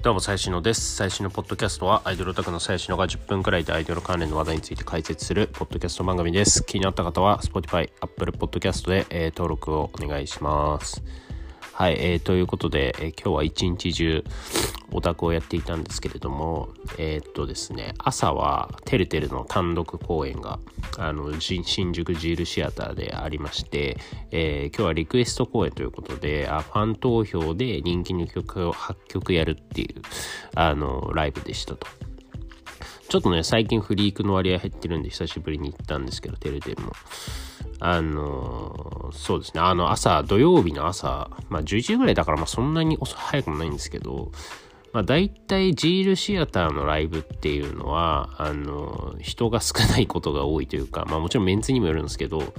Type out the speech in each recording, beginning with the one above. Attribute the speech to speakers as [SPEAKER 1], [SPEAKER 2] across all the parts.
[SPEAKER 1] どうも、最新のです。最新のポッドキャストは、アイドルオタクの最新のが10分くらいでアイドル関連の話題について解説するポッドキャスト番組です。気になった方は、Spotify、Apple Podcast で、えー、登録をお願いします。はい、えー、ということで、えー、今日は一日中オタクをやっていたんですけれども、えー、っとですね、朝はてるてるの単独公演が、あの、新宿ジールシアターでありまして、えー、今日はリクエスト公演ということで、あファン投票で人気の曲を8曲やるっていう、あの、ライブでしたと。ちょっとね、最近フリークの割合減ってるんで久しぶりに行ったんですけど、てるてるも。あの、そうですね、あの朝、土曜日の朝、まあ11時ぐらいだから、まあそんなに早くもないんですけど、まあ大体ジールシアターのライブっていうのは、あの、人が少ないことが多いというか、まあもちろんメンツにもよるんですけど、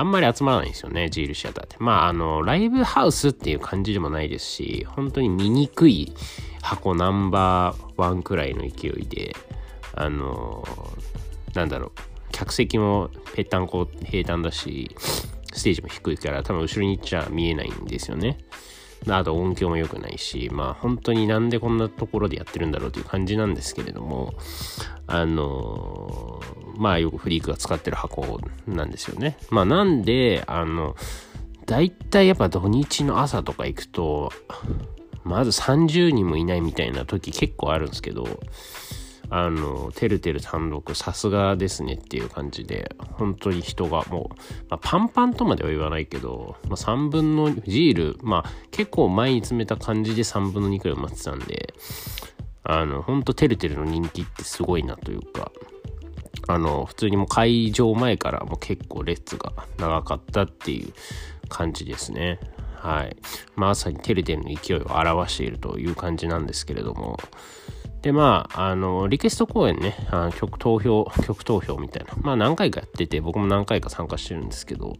[SPEAKER 1] あんまり集まらないんですよね、ジールシアターって。まああの、ライブハウスっていう感じでもないですし、本当に見にくい箱ナンバーワンくらいの勢いで、あの、なんだろう、客席もぺったんこ平坦だし、ステージも低いから多分後ろに行っちゃ見えないんですよね。あと音響も良くないし、まあ本当になんでこんなところでやってるんだろうという感じなんですけれども、あのまあよくフリークが使ってる箱なんですよね。まあなんで、あの、大体やっぱ土日の朝とか行くと、まず30人もいないみたいな時結構あるんですけど、あの、てるてる単独、さすがですねっていう感じで、本当に人がもう、まあ、パンパンとまでは言わないけど、まあ、3分のジール、まあ、結構前に詰めた感じで3分の2くらい埋まってたんで、あの、ほんとてるてるの人気ってすごいなというか、あの、普通にもう会場前からもう結構列が長かったっていう感じですね。はい。まさにてるてるの勢いを表しているという感じなんですけれども、で、まあ、あの、リクエスト公演ね、あ曲投票、曲投票みたいな、まあ何回かやってて、僕も何回か参加してるんですけど、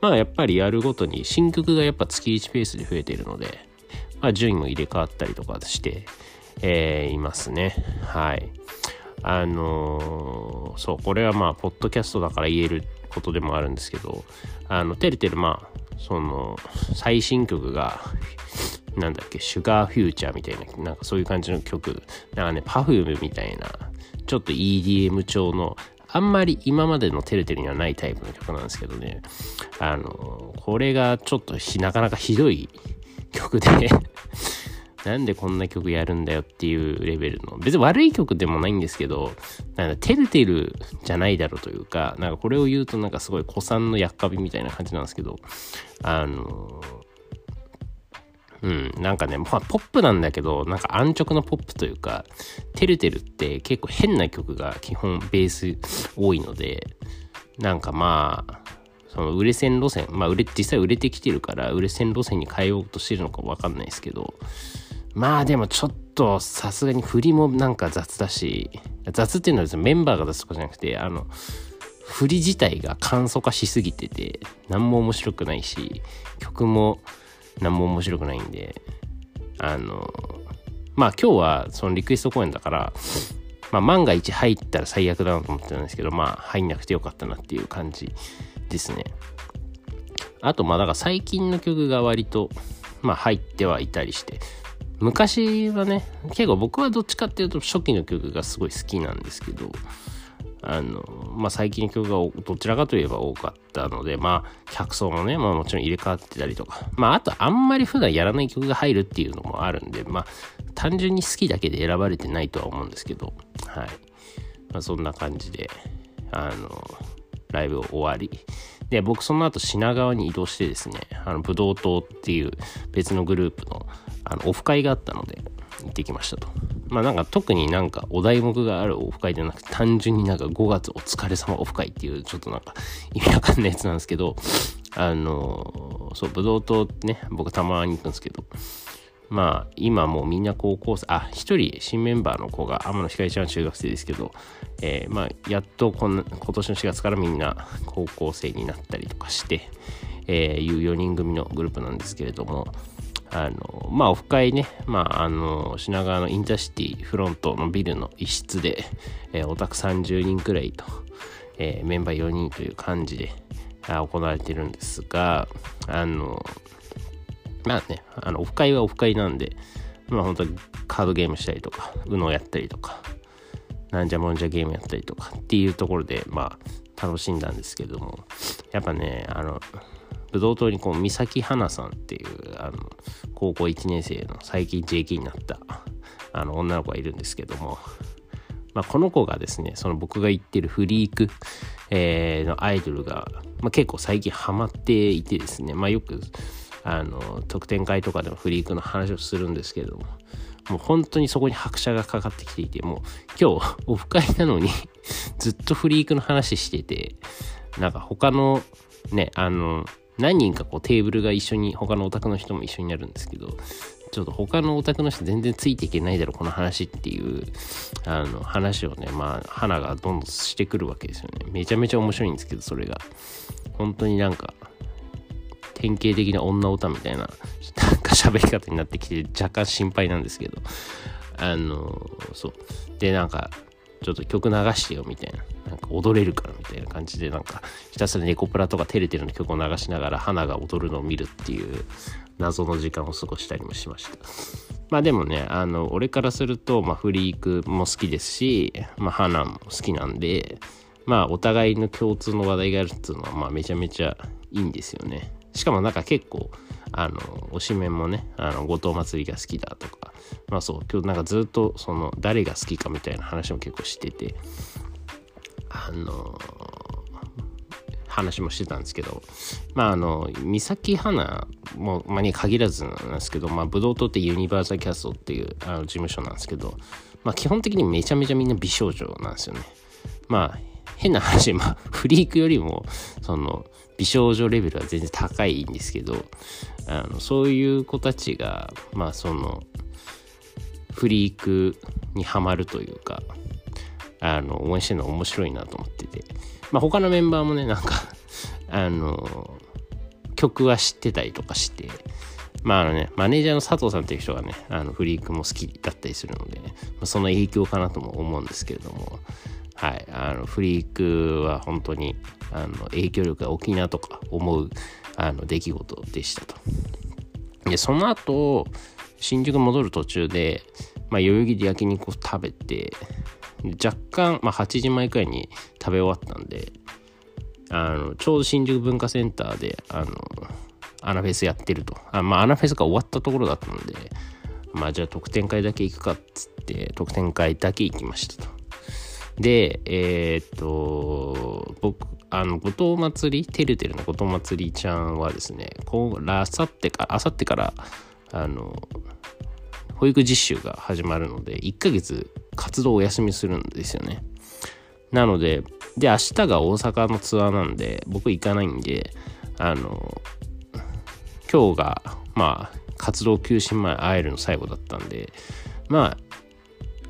[SPEAKER 1] まあやっぱりやるごとに新曲がやっぱ月1ペースで増えているので、まあ順位も入れ替わったりとかして、えー、いますね。はい。あのー、そう、これはまあ、ポッドキャストだから言えることでもあるんですけど、あの、てるてるまあ、その、最新曲が、なんだっけ、シュガーフューチャーみたいな、なんかそういう感じの曲、なんかね、パフュームみたいな、ちょっと EDM 調の、あんまり今までのテレテレにはないタイプの曲なんですけどね、あの、これがちょっとなかなかひどい曲で。なんでこんな曲やるんだよっていうレベルの、別に悪い曲でもないんですけど、なんかてるてるじゃないだろうというか、なんかこれを言うとなんかすごい古参のやっかびみたいな感じなんですけど、あのうん、なんかね、まあ、ポップなんだけど、なんか安直なポップというか、てるてるって結構変な曲が基本ベース多いので、なんかまあ、その売れ線路線、まあ売れ、実際売れてきてるから、売れ線路線に変えようとしてるのかわかんないですけど、まあでもちょっとさすがに振りもなんか雑だし、雑っていうのはですね、メンバーが雑とかじゃなくて、あの、振り自体が簡素化しすぎてて、何も面白くないし、曲も何も面白くないんで、あの、まあ今日はそのリクエスト公演だから、まあ万が一入ったら最悪だなと思ってたんですけど、まあ入んなくてよかったなっていう感じですね。あとまあだから最近の曲が割と、まあ入ってはいたりして、昔はね、結構僕はどっちかっていうと初期の曲がすごい好きなんですけど、あの、まあ、最近の曲がどちらかといえば多かったので、まあ、客層もね、まあもちろん入れ替わってたりとか、まあ、あとあんまり普段やらない曲が入るっていうのもあるんで、まあ、単純に好きだけで選ばれてないとは思うんですけど、はい。まあ、そんな感じで、あの、ライブ終わり。で、僕その後品川に移動してですね、あの、武道島っていう別のグループの、あの、オフ会があったので、行ってきましたと。まあなんか特になんかお題目があるオフ会ではなくて単純になんか5月お疲れ様オフ会っていうちょっとなんか意味わかんないやつなんですけど、あのそう、ブドウ糖ね、僕たまに行くんですけど、まあ今もうみんな高校生、あ、一人新メンバーの子が天野ひかりちゃん中学生ですけど、えー、まあやっとこん今年の4月からみんな高校生になったりとかして、えー、いう4人組のグループなんですけれども、あの、まあ、オフ会ね、まあ、あの、品川のインターシティフロントのビルの一室で、えー、オタク30人くらいと、えー、メンバー4人という感じで、行われてるんですが、あの、まあね、あの、オフ会はオフ会なんで、まあ本当にカードゲームしたりとか UNO やったりとかなんじゃもんじゃゲームやったりとかっていうところでまあ楽しんだんですけどもやっぱねあの武道棟にこう三崎花さんっていうあの高校1年生の最近 JK になったあの女の子がいるんですけども、まあ、この子がですねその僕が言ってるフリーク、えー、のアイドルが、まあ、結構最近ハマっていてですね、まあ、よくあの特典会とかでもフリークの話をするんですけどももう本当にそこに拍車がかかってきていてもう今日オフ会なのに ずっとフリークの話しててなんか他のねあの何人かこうテーブルが一緒に他のオタクの人も一緒になるんですけどちょっと他のオタクの人全然ついていけないだろこの話っていうあの話をねまあ花がどんどんしてくるわけですよね。めちゃめちゃ面白いんですけどそれが。本当になんか典型的な女オタみたいななんか喋り方になってきて若干心配なんですけど。あのそう。でなんかちょっと曲流してよみたいな。なんか踊れるからみたいな感じで、なんかひたすらネコプラとかテレテレの曲を流しながら花が踊るのを見るっていう謎の時間を過ごしたりもしました。まあでもね、あの、俺からすると、まあフリークも好きですし、まあ花も好きなんで、まあお互いの共通の話題があるっていうのは、まあめちゃめちゃいいんですよね。しかもなんか結構、あの、推しメンもね、あの、後藤祭りが好きだとか、まあそう、今日なんかずっとその誰が好きかみたいな話も結構してて、あの話もしてたんですけど、まああの、三崎花も、まあ、に限らずなんですけど、まあ、ブドウ糖ってユニバーサルキャストっていうあの事務所なんですけど、まあ、基本的にめちゃめちゃみんな美少女なんですよね。まあ、変な話、まあ、フリークよりも、その、美少女レベルは全然高いんですけど、あのそういう子たちが、まあ、その、フリークにはまるというか、あの、応援してるの面白いなと思ってて。まあ、他のメンバーもね、なんか あの、曲は知ってたりとかして、まああのね、マネージャーの佐藤さんっていう人がね、あのフリークも好きだったりするので、まあ、その影響かなとも思うんですけれども、はい、あのフリークは本当にあの影響力が大きいなとか思うあの出来事でしたと。で、その後、新宿戻る途中で、まあ、代々木で焼肉を食べて、若干、まあ、8時前くらいに食べ終わったんで、あの、ちょうど新宿文化センターで、あの、アナフェスやってると。あまあ、アナフェスが終わったところだったんで、まあ、じゃあ特典会だけ行くかっつって、特典会だけ行きましたと。で、えー、っと、僕、あの、後藤祭り、てるてるの後藤祭りちゃんはですね、こう、あさってか、あさってから、あの、保育実習が始まるので、1ヶ月活動お休みするんですよね。なので、で、明日が大阪のツアーなんで、僕行かないんで、あの、今日が、まあ、活動休止前会えるの最後だったんで、ま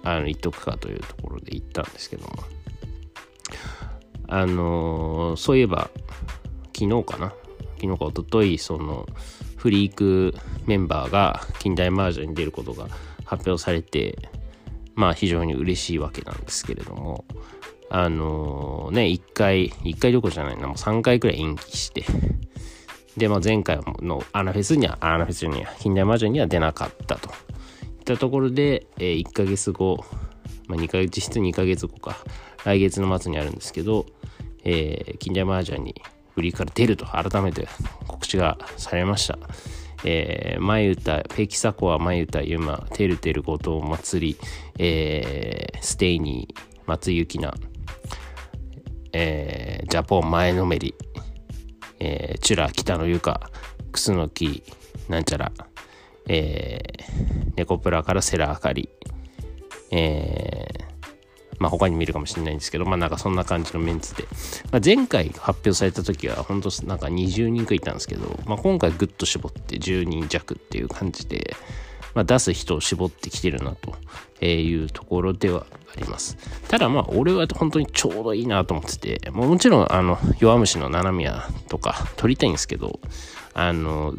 [SPEAKER 1] あ、あの、行っとくかというところで行ったんですけども、あのそういえば、昨日かな？昨日か一昨日その、フリークメンバーが近代マージャンに出ることが発表されて、まあ非常に嬉しいわけなんですけれども、あのー、ね、1回、1回どころじゃないな、もう3回くらい延期して、で、まあ前回のアナフェスには、アナフェスには、近代マージャンには出なかったと。いったところで、えー、1ヶ月後、まあ2ヶ月、実質2ヶ月後か、来月の末にあるんですけど、えー、近代マージャンにフリーから出ると改めて告知がされました。えー、前歌、ペキサコア、前歌、ユマ、てるてる後藤祭り、えー、ステイニー、松井ゆきな、えー、ジャポン前のめり、えー、チュラ、北野ゆか、クスノキ、なんちゃら、えー、ネコプラからセラあかり、えー、まあ他に見るかもしれないんですけど、まあなんかそんな感じのメンツで、まあ、前回発表された時は本当なんか20人くらいいたんですけど、まあ今回ぐっと絞って10人弱っていう感じで、まあ、出す人を絞ってきてるなというところではあります。ただまあ俺は本当にちょうどいいなと思ってて、ももちろんあの弱虫の七宮とか撮りたいんですけど、あの、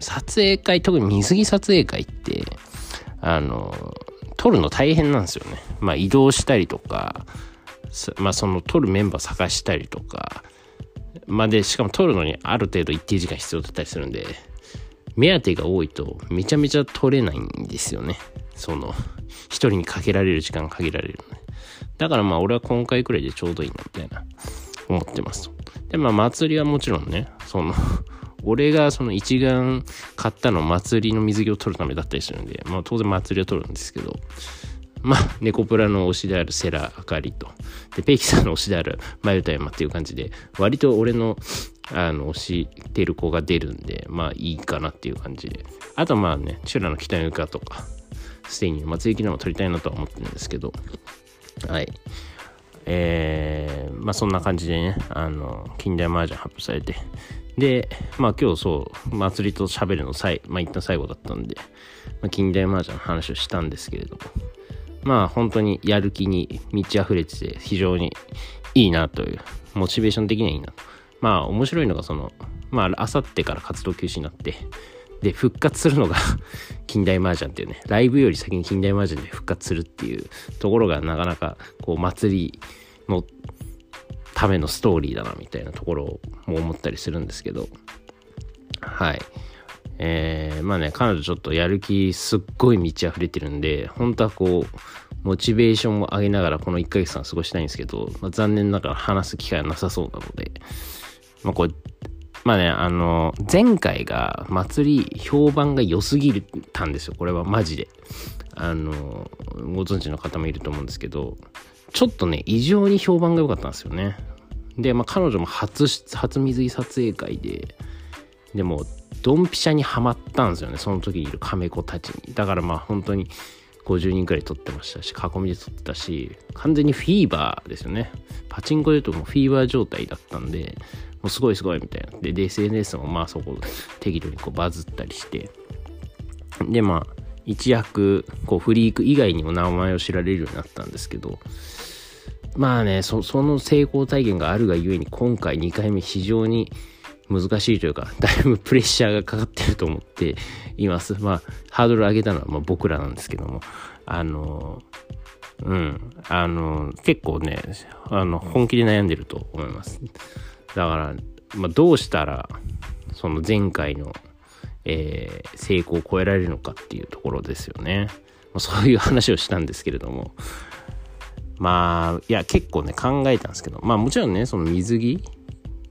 [SPEAKER 1] 撮影会、特に水着撮影会って、あの、撮るの大変なんですよね。まあ移動したりとか、まあその撮るメンバー探したりとか、まあで、しかも撮るのにある程度一定時間必要だったりするんで、目当てが多いとめちゃめちゃ取れないんですよね。その、一人にかけられる時間が限られるのね。だからまあ俺は今回くらいでちょうどいいなみたいな思ってますと。でまあ祭りはもちろんね、その俺がその一眼買ったの祭りの水着を取るためだったりするんで、まあ当然祭りを取るんですけど、まあ、ネコプラの推しであるセラ・あかりと、で、ペイキさんの推しであるマユタヤマっていう感じで、割と俺の、あの、推してる子が出るんで、まあいいかなっていう感じで。あとまあね、チュラの北の床とか、ステイニーの松雪のも撮りたいなとは思ってるんですけど、はい。えー、まあそんな感じでね、あの、近代麻雀発表されて、で、まあ今日そう、祭りと喋るの最、まあ一旦最後だったんで、まあ、近代麻雀の話をしたんですけれども、まあ本当にやる気に満ち溢れてて非常にいいなという、モチベーション的にはいいなと。まあ面白いのがその、まああさってから活動休止になって、で、復活するのが 近代麻雀っていうね、ライブより先に近代麻雀で復活するっていうところがなかなかこう祭りのためのストーリーだなみたいなところも思ったりするんですけど、はい。えー、まあね、彼女ちょっとやる気すっごい満ち溢れてるんで、本当はこう、モチベーションを上げながらこの1ヶ月間過ごしたいんですけど、まあ、残念ながら話す機会はなさそうなので、まあこれ、まあね、あの、前回が祭り評判が良すぎたんですよ。これはマジで。あの、ご存知の方もいると思うんですけど、ちょっとね、異常に評判が良かったんですよね。で、まあ彼女も初、初水着撮影会で、でも、ドンピシャにはまったんですよね。その時にいるカメ子たちに。だからまあ本当に50人くらい撮ってましたし、囲みで撮ってたし、完全にフィーバーですよね。パチンコで言うともうフィーバー状態だったんで、もうすごいすごいみたいな。で、で SNS もまあそこ適度にこうバズったりして。で、まあ、一躍、こうフリーク以外にも名前を知られるようになったんですけど、まあね、そその成功体験があるがゆえに今回2回目非常に難しいというか、だいぶプレッシャーがかかってると思っています。まあ、ハードル上げたのはま僕らなんですけども、あの、うん、あの、結構ね、あの、本気で悩んでると思います。だから、まあ、どうしたら、その前回の、えー、成功を超えられるのかっていうところですよね。そういう話をしたんですけれども、まあ、いや、結構ね、考えたんですけど、まあもちろんね、その水着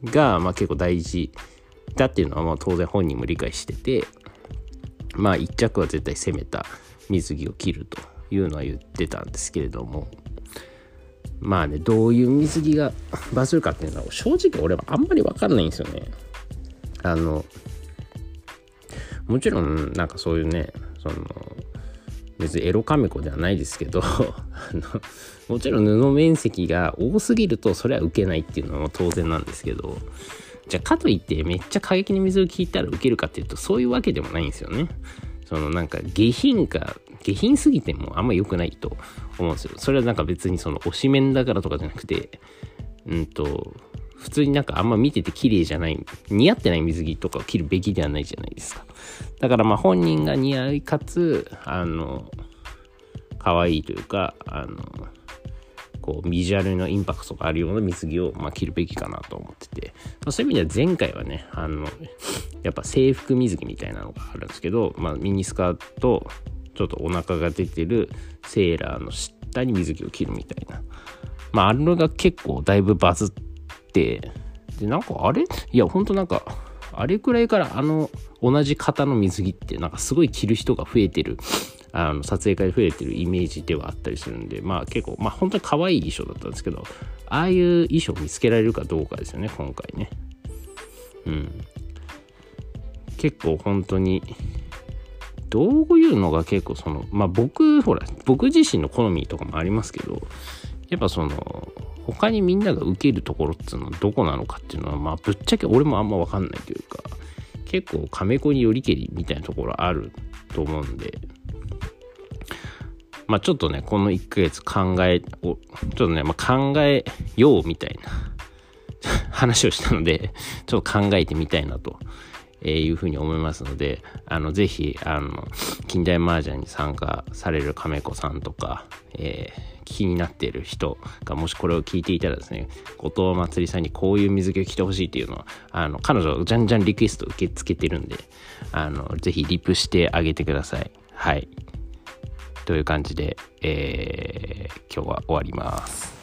[SPEAKER 1] が、まあ、結構大事だっていうのはまあ当然本人も理解しててまあ一着は絶対攻めた水着を切るというのは言ってたんですけれどもまあねどういう水着がバズるかっていうのは正直俺はあんまり分かんないんですよね。あのもちろんなんかそういうねその別にエロカメコではないですけどもちろん布面積が多すぎるとそれは受けないっていうのは当然なんですけどじゃあかといってめっちゃ過激に水を引いたら受けるかっていうとそういうわけでもないんですよねそのなんか下品か下品すぎてもあんま良くないと思うんですよそれはなんか別にその推し面だからとかじゃなくてうんと普通になんかあんま見てて綺麗じゃない、似合ってない水着とかを着るべきではないじゃないですか。だからまあ本人が似合いかつ、あの、可愛いというか、あの、こうビジュアルのインパクトがあるような水着を、まあ、着るべきかなと思ってて、まあ、そういう意味では前回はねあのやっぱ制服水着みたいなのがあるんですけど、まあ、ミニスカートちょっとお腹が出てるセーラーの下に水着を着るみたいな。まああれが結構だいぶバズってでなんかあれ？いやほんとなんかあれくらいからあの同じ型の水着ってなんかすごい着る人が増えてるあの撮影会で増えてるイメージではあったりするんでまあ結構まあ本当に可愛い衣装だったんですけどああいう衣装見つけられるかどうかですよね今回ね。うん。結構本当にどういうのが結構そのまあ僕ほら僕自身の好みとかもありますけどやっぱその他にみんなが受けるところっていうのはどこなのかっていうのはまあぶっちゃけ俺もあんま分かんないというか結構カメ子によりけりみたいなところあると思うんでまあちょっとねこの1ヶ月考えをちょっとね、まあ、考えようみたいな 話をしたので ちょっと考えてみたいなとえ、いうふうに思いますので、あの、ぜひ、あの、近代麻雀に参加される亀子さんとか、えー、気になっている人がもしこれを聞いていたらですね、後藤まつりさんにこういう水着を着てほしいっていうのは、あの、彼女じゃんじゃんリクエスト受け付けてるんで、あの、ぜひリプしてあげてください。はい。という感じで、えー、今日は終わります。